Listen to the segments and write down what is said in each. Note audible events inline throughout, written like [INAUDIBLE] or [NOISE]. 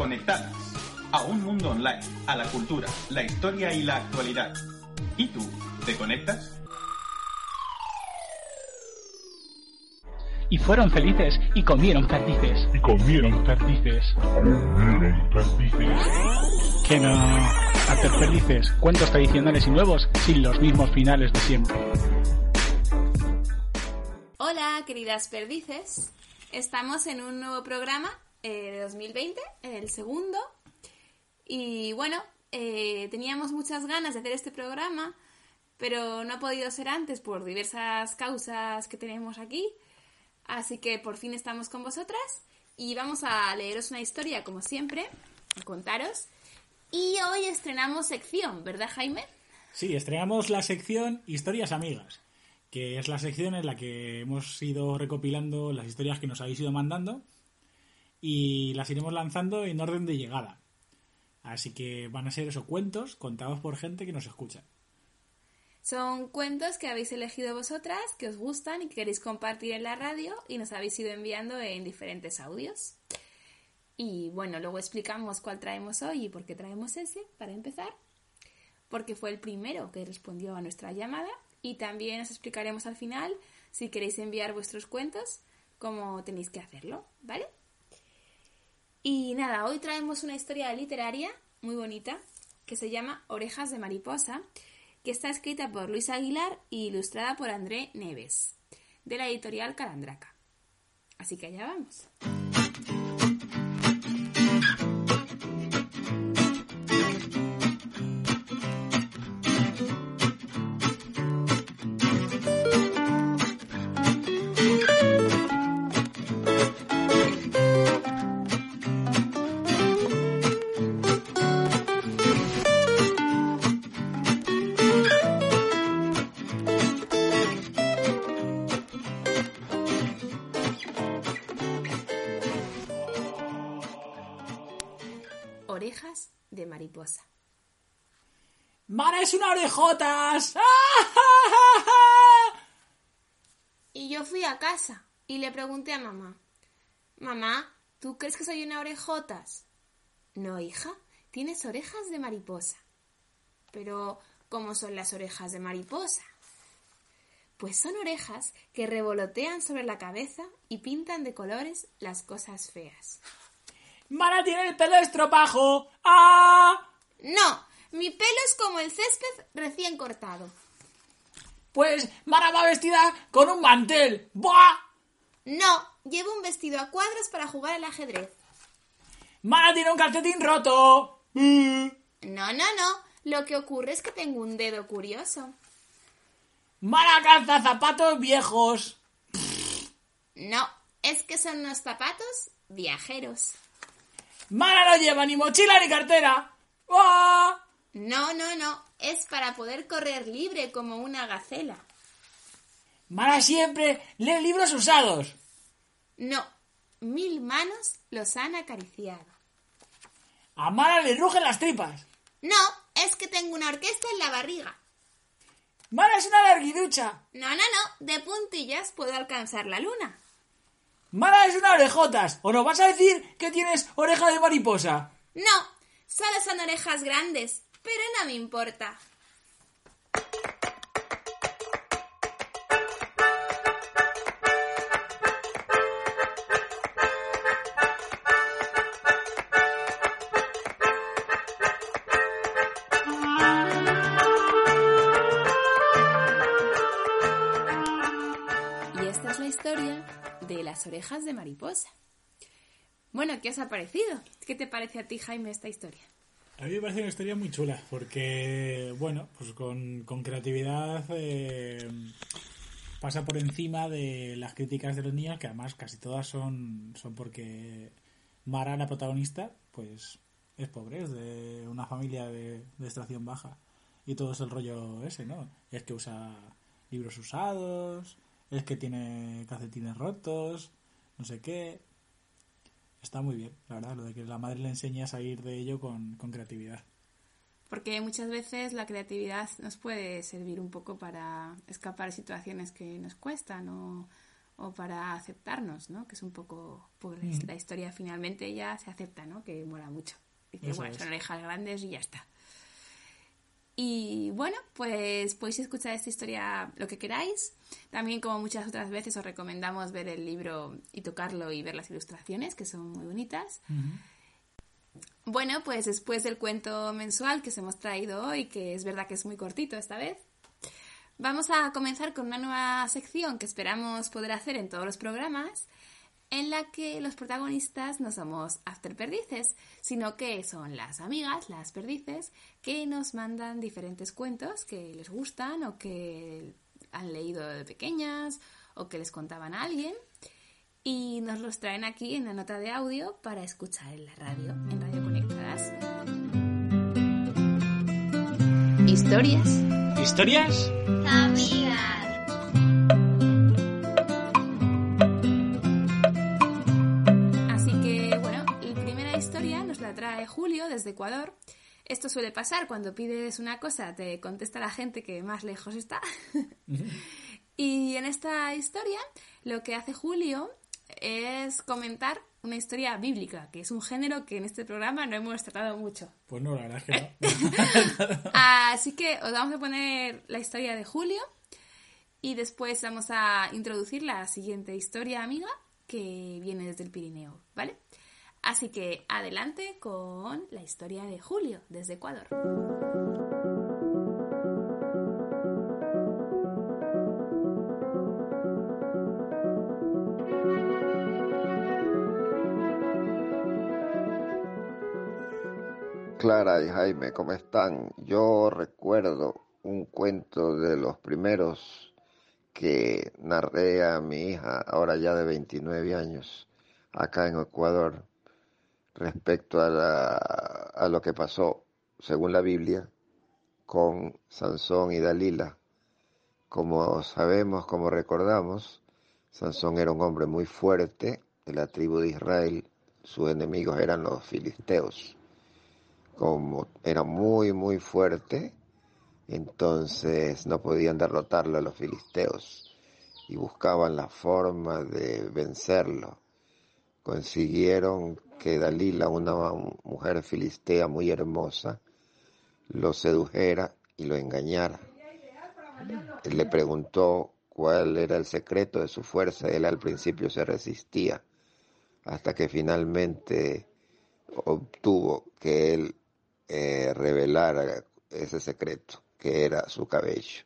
Conectadas. A un mundo online, a la cultura, la historia y la actualidad. ¿Y tú, te conectas? Y fueron felices y comieron perdices. Y comieron perdices. Comieron perdices. Que no hacer felices. Cuentos tradicionales y nuevos sin los mismos finales de siempre. Hola, queridas perdices. Estamos en un nuevo programa eh, de 2020, en el segundo. Y bueno, eh, teníamos muchas ganas de hacer este programa, pero no ha podido ser antes por diversas causas que tenemos aquí. Así que por fin estamos con vosotras y vamos a leeros una historia, como siempre, a contaros. Y hoy estrenamos sección, ¿verdad, Jaime? Sí, estrenamos la sección Historias Amigas, que es la sección en la que hemos ido recopilando las historias que nos habéis ido mandando y las iremos lanzando en orden de llegada. Así que van a ser esos cuentos contados por gente que nos escucha. Son cuentos que habéis elegido vosotras, que os gustan y que queréis compartir en la radio y nos habéis ido enviando en diferentes audios. Y bueno, luego explicamos cuál traemos hoy y por qué traemos ese, para empezar. Porque fue el primero que respondió a nuestra llamada y también os explicaremos al final si queréis enviar vuestros cuentos, cómo tenéis que hacerlo, ¿vale? Y nada, hoy traemos una historia literaria muy bonita que se llama Orejas de Mariposa, que está escrita por Luis Aguilar y ilustrada por André Neves, de la editorial Calandraca. Así que allá vamos. ¡Mara es una orejotas! [LAUGHS] Y yo fui a casa y le pregunté a mamá, Mamá, ¿tú crees que soy una orejotas? No, hija, tienes orejas de mariposa. Pero, ¿cómo son las orejas de mariposa? Pues son orejas que revolotean sobre la cabeza y pintan de colores las cosas feas. ¡Mara tiene el pelo estropajo! ¡Ah! No, mi pelo es como el césped recién cortado. Pues Mara va vestida con un mantel. ¡Buah! No, llevo un vestido a cuadros para jugar al ajedrez. Mara tiene un calcetín roto. Mm. No, no, no. Lo que ocurre es que tengo un dedo curioso. Mara calza zapatos viejos. No, es que son unos zapatos viajeros. Mara no lleva ni mochila ni cartera. ¡Ah! No, no, no. Es para poder correr libre como una gacela. Mara siempre lee libros usados. No, mil manos los han acariciado. A Mara le rugen las tripas. No, es que tengo una orquesta en la barriga. Mara es una larguiducha. No, no, no. De puntillas puedo alcanzar la luna. Mara es una orejotas. ¿O nos vas a decir que tienes oreja de mariposa? No, solo son orejas grandes, pero no me importa. Y esta es la historia de las orejas de mariposa. Bueno, ¿qué os ha parecido? ¿Qué te parece a ti, Jaime, esta historia? A mí me parece una historia muy chula, porque, bueno, pues con, con creatividad eh, pasa por encima de las críticas de los niños, que además casi todas son, son porque Mara, la protagonista, pues es pobre, es de una familia de, de extracción baja. Y todo es el rollo ese, ¿no? Es que usa libros usados, es que tiene calcetines rotos, no sé qué. Está muy bien, la verdad, lo de que la madre le enseña a salir de ello con, con creatividad. Porque muchas veces la creatividad nos puede servir un poco para escapar de situaciones que nos cuestan o, o para aceptarnos, ¿no? Que es un poco, pues Mm. la historia finalmente ya se acepta, ¿no? Que mola mucho. Dice, Eso bueno, son orejas grandes y ya está. Y bueno, pues podéis escuchar esta historia lo que queráis. También, como muchas otras veces, os recomendamos ver el libro y tocarlo y ver las ilustraciones, que son muy bonitas. Bueno, pues después del cuento mensual que os hemos traído hoy, que es verdad que es muy cortito esta vez, vamos a comenzar con una nueva sección que esperamos poder hacer en todos los programas, en la que los protagonistas no somos after perdices, sino que son las amigas, las perdices, que nos mandan diferentes cuentos que les gustan o que han leído de pequeñas o que les contaban a alguien y nos los traen aquí en la nota de audio para escuchar en la radio, en Radio Conectadas. Historias. ¿Historias? Así trae Julio desde Ecuador. Esto suele pasar cuando pides una cosa, te contesta la gente que más lejos está. [LAUGHS] y en esta historia, lo que hace Julio es comentar una historia bíblica, que es un género que en este programa no hemos tratado mucho. Pues no, la verdad es que no. [LAUGHS] [LAUGHS] Así que os vamos a poner la historia de Julio y después vamos a introducir la siguiente historia amiga que viene desde el Pirineo, ¿vale? Así que adelante con la historia de Julio desde Ecuador. Clara y Jaime, ¿cómo están? Yo recuerdo un cuento de los primeros que narré a mi hija, ahora ya de 29 años, acá en Ecuador, respecto a, la- a lo que pasó, según la Biblia, con Sansón y Dalila. Como sabemos, como recordamos, Sansón era un hombre muy fuerte de la tribu de Israel, sus enemigos eran los filisteos como era muy, muy fuerte, entonces no podían derrotarlo a los filisteos y buscaban la forma de vencerlo. Consiguieron que Dalila, una mujer filistea muy hermosa, lo sedujera y lo engañara. Le preguntó cuál era el secreto de su fuerza. Él al principio se resistía, hasta que finalmente obtuvo que él eh, revelara ese secreto, que era su cabello.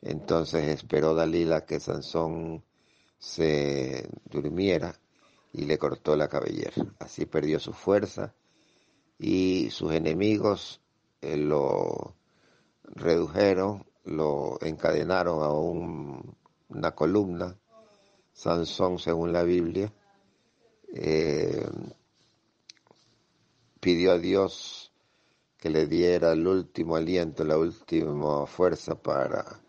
Entonces esperó Dalila que Sansón se durmiera y le cortó la cabellera. Así perdió su fuerza y sus enemigos eh, lo redujeron, lo encadenaron a un- una columna. Sansón, según la Biblia, eh, pidió a Dios que le diera el último aliento, la última fuerza para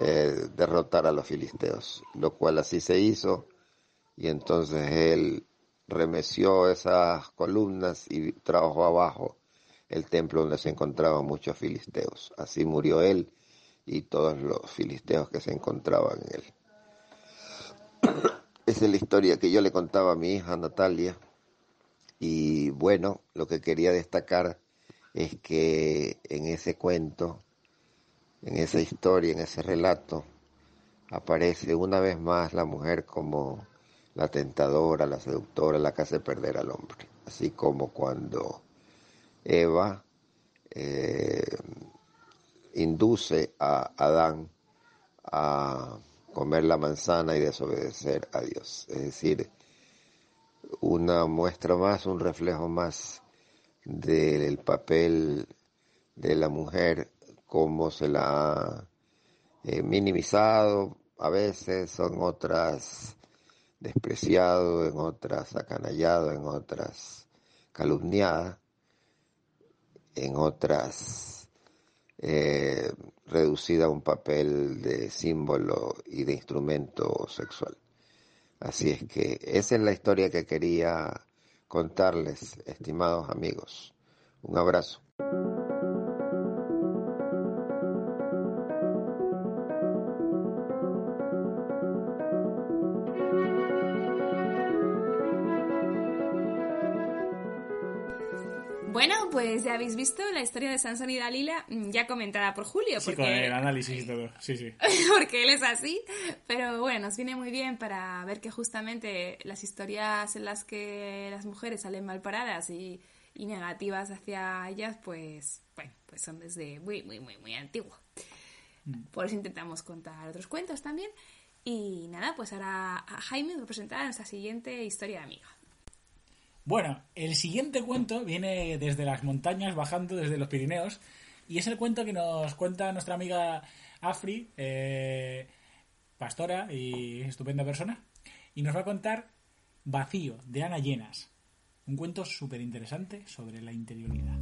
eh, derrotar a los filisteos, lo cual así se hizo y entonces él remeció esas columnas y trabajó abajo el templo donde se encontraban muchos filisteos. Así murió él y todos los filisteos que se encontraban en él. Esa es la historia que yo le contaba a mi hija Natalia. Y bueno, lo que quería destacar es que en ese cuento, en esa historia, en ese relato, aparece una vez más la mujer como la tentadora, la seductora, la que hace perder al hombre. Así como cuando Eva eh, induce a Adán a comer la manzana y desobedecer a Dios. Es decir, una muestra más, un reflejo más del papel de la mujer, cómo se la ha eh, minimizado a veces son otras despreciado, en otras acanallado, en otras calumniada, en otras eh, reducida a un papel de símbolo y de instrumento sexual. Así es que esa es la historia que quería contarles, estimados amigos. Un abrazo. Bueno, pues ya habéis visto la historia de Sansón y Dalila, mm, ya comentada por Julio. Sí, porque... con el análisis y todo. Sí, sí. [LAUGHS] porque él es así. Pero bueno, nos viene muy bien para ver que justamente las historias en las que las mujeres salen mal paradas y, y negativas hacia ellas, pues, bueno, pues son desde muy, muy, muy, muy antiguo. Por eso intentamos contar otros cuentos también. Y nada, pues ahora a Jaime nos presentará nuestra siguiente historia de amiga. Bueno, el siguiente cuento viene desde las montañas, bajando desde los Pirineos, y es el cuento que nos cuenta nuestra amiga Afri, eh, pastora y estupenda persona, y nos va a contar Vacío, de Ana Llenas, un cuento súper interesante sobre la interioridad.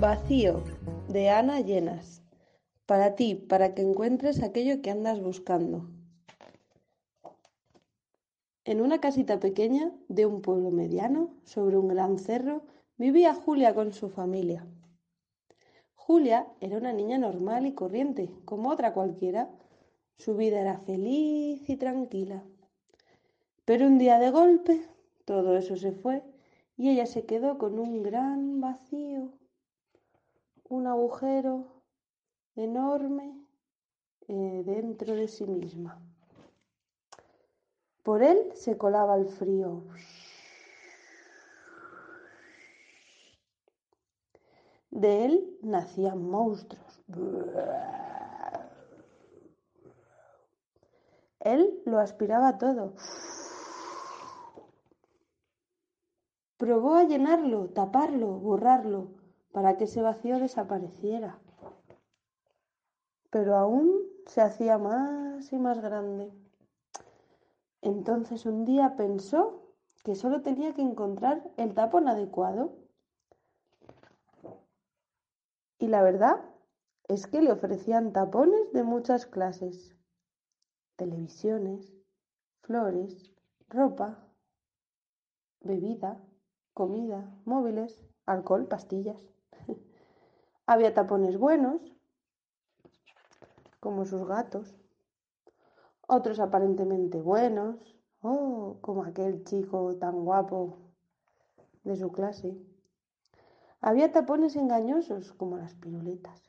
Vacío, de Ana Llenas. Para ti, para que encuentres aquello que andas buscando. En una casita pequeña de un pueblo mediano, sobre un gran cerro, vivía Julia con su familia. Julia era una niña normal y corriente, como otra cualquiera. Su vida era feliz y tranquila. Pero un día de golpe, todo eso se fue y ella se quedó con un gran vacío un agujero enorme eh, dentro de sí misma. Por él se colaba el frío. De él nacían monstruos. Él lo aspiraba todo. Probó a llenarlo, taparlo, borrarlo, para que ese vacío desapareciera. Pero aún se hacía más y más grande. Entonces un día pensó que solo tenía que encontrar el tapón adecuado. Y la verdad es que le ofrecían tapones de muchas clases. Televisiones, flores, ropa, bebida, comida, móviles, alcohol, pastillas. Había tapones buenos, como sus gatos, otros aparentemente buenos, oh, como aquel chico tan guapo de su clase. Había tapones engañosos, como las piruletas,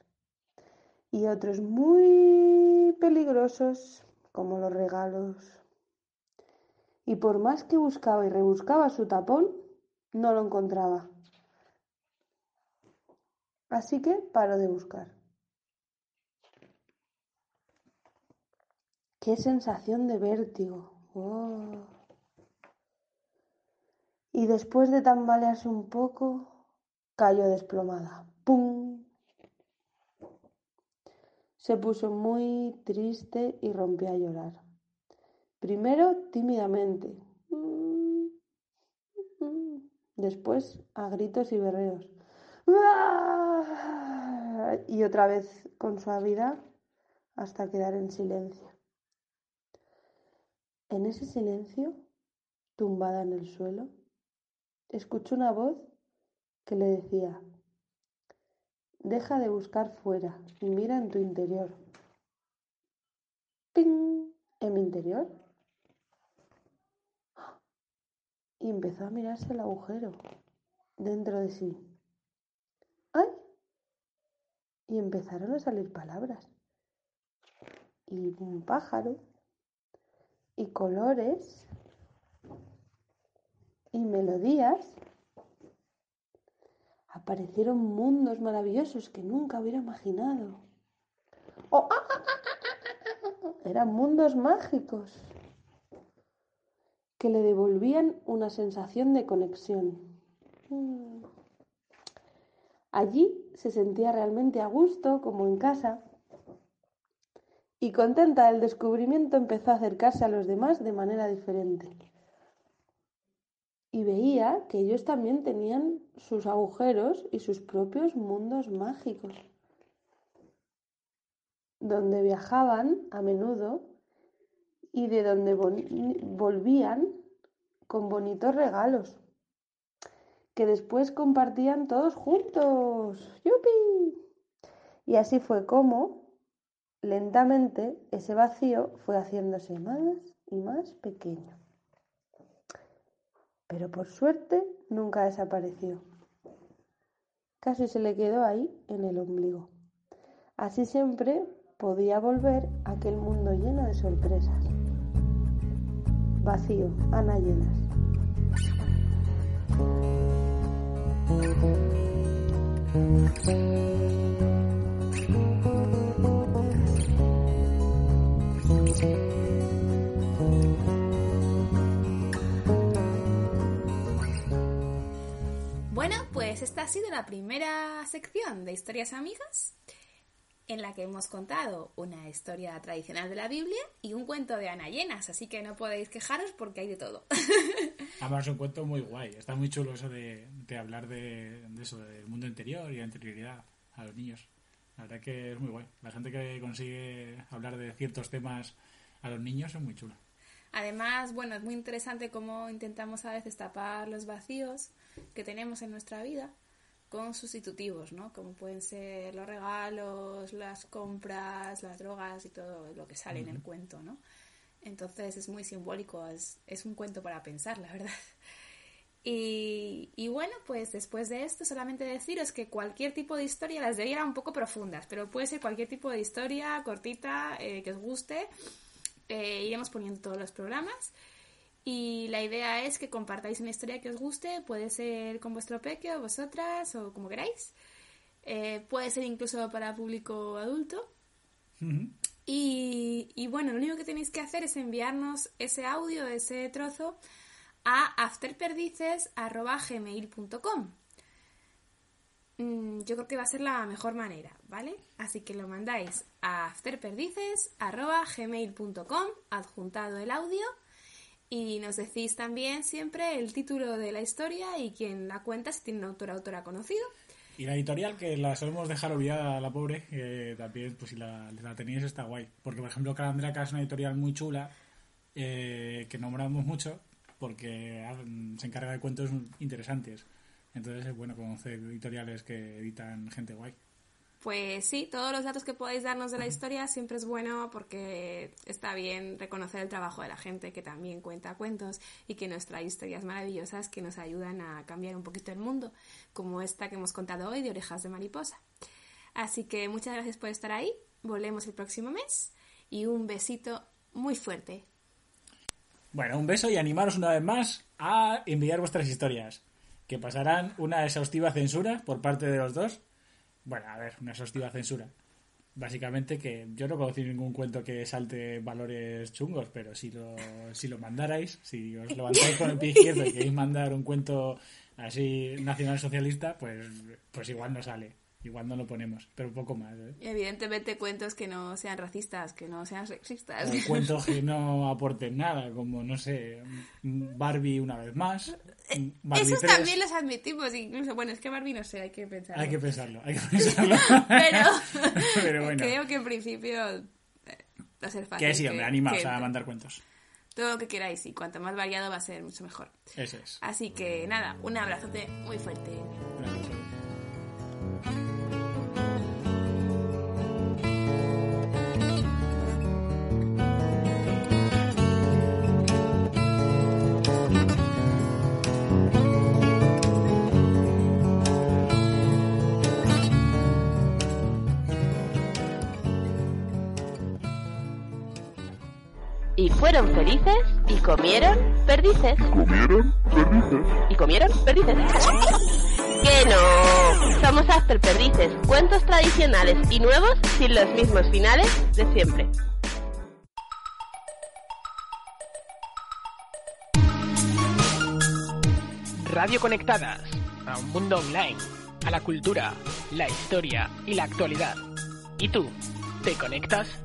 y otros muy peligrosos, como los regalos. Y por más que buscaba y rebuscaba su tapón, no lo encontraba. Así que paro de buscar. ¡Qué sensación de vértigo! Oh. Y después de tambalearse un poco, cayó desplomada. ¡Pum! Se puso muy triste y rompió a llorar. Primero tímidamente, después a gritos y berreos. [LAUGHS] Y otra vez con suavidad hasta quedar en silencio. En ese silencio, tumbada en el suelo, escuchó una voz que le decía, deja de buscar fuera y mira en tu interior. ¡Ping! ¿En mi interior? Y empezó a mirarse el agujero dentro de sí. Y empezaron a salir palabras. Y un pájaro. Y colores. Y melodías. aparecieron mundos maravillosos que nunca hubiera imaginado. ¡Oh, ah, ah, ah, eran mundos mágicos que le devolvían una sensación de conexión. Mm. Allí se sentía realmente a gusto, como en casa, y contenta del descubrimiento empezó a acercarse a los demás de manera diferente. Y veía que ellos también tenían sus agujeros y sus propios mundos mágicos, donde viajaban a menudo y de donde volvían con bonitos regalos que después compartían todos juntos. ¡Yupi! Y así fue como, lentamente, ese vacío fue haciéndose más y más pequeño. Pero por suerte nunca desapareció. Casi se le quedó ahí en el ombligo. Así siempre podía volver a aquel mundo lleno de sorpresas. Vacío, Ana Llenas. Bueno, pues esta ha sido la primera sección de historias amigas en la que hemos contado una historia tradicional de la Biblia y un cuento de Ana Llenas, así que no podéis quejaros porque hay de todo. [LAUGHS] Además es un cuento muy guay, está muy chulo eso de, hablar de, eso, del mundo interior y la interioridad a los niños. La verdad que es muy guay. La gente que consigue hablar de ciertos temas a los niños es muy chulo. Además, bueno, es muy interesante cómo intentamos a veces tapar los vacíos que tenemos en nuestra vida con sustitutivos, ¿no? Como pueden ser los regalos, las compras, las drogas y todo lo que sale en el cuento, ¿no? Entonces es muy simbólico, es, un cuento para pensar, la verdad. [LAUGHS] Y, bueno, pues después de esto solamente deciros que cualquier tipo de historia, las de un poco profundas, pero puede ser cualquier tipo de historia cortita eh, que os guste. Eh, iremos poniendo todos los programas. Y la idea es que compartáis una historia que os guste, puede ser con vuestro peque o vosotras o como queráis. Eh, puede ser incluso para público adulto. Y, bueno, lo único que tenéis que hacer es enviarnos ese audio, ese trozo, a afterperdices.gmail.com. Mm, yo creo que va a ser la mejor manera, ¿vale? Así que lo mandáis a afterperdices.gmail.com, adjuntado el audio y nos decís también siempre el título de la historia y quién la cuenta, si tiene un autor o autora conocido. Y la editorial, que la solemos dejar olvidada la pobre, que también, pues si la, tenéis, está guay. Porque, por ejemplo, Calandreca es una editorial muy chula, eh, que nombramos mucho, porque ah, se encarga de cuentos interesantes. Entonces es bueno conocer editoriales que editan gente guay. Pues sí, todos los datos que podáis darnos de la historia siempre es bueno porque está bien reconocer el trabajo de la gente que también cuenta cuentos y que nos trae historias maravillosas que nos ayudan a cambiar un poquito el mundo, como esta que hemos contado hoy de Orejas de Mariposa. Así que muchas gracias por estar ahí, volvemos el próximo mes y un besito muy fuerte. Bueno, un beso y animaros una vez más a enviar vuestras historias, que pasarán una exhaustiva censura por parte de los dos bueno, a ver, una exhaustiva censura. Básicamente que yo no conozco ningún cuento que salte valores chungos, pero si lo, si lo mandarais, si os levantáis con el pie izquierdo y queréis mandar un cuento así nacional socialista, pues, pues igual no sale. Igual no lo ponemos, pero un poco más. ¿eh? Evidentemente cuentos que no sean racistas, que no sean sexistas. O cuentos que [LAUGHS] no aporten nada, como, no sé, Barbie una vez más. Eh, esos también los admitimos, incluso. Bueno, es que Barbie no sé, hay que pensarlo. Hay que pensarlo, hay que [LAUGHS] pensarlo. [LAUGHS] pero, bueno. creo que en principio va a ser fácil. Que sí, hombre, animaos a mandar cuentos. Todo lo que queráis y cuanto más variado va a ser mucho mejor. Eso es. Así que nada, un abrazote muy fuerte. Y fueron felices y comieron perdices. ¿Comieron perdices? Y comieron perdices. ¡Que no! Somos After Perdices, cuentos tradicionales y nuevos sin los mismos finales de siempre. Radio Conectadas a un mundo online, a la cultura, la historia y la actualidad. ¿Y tú? ¿Te conectas?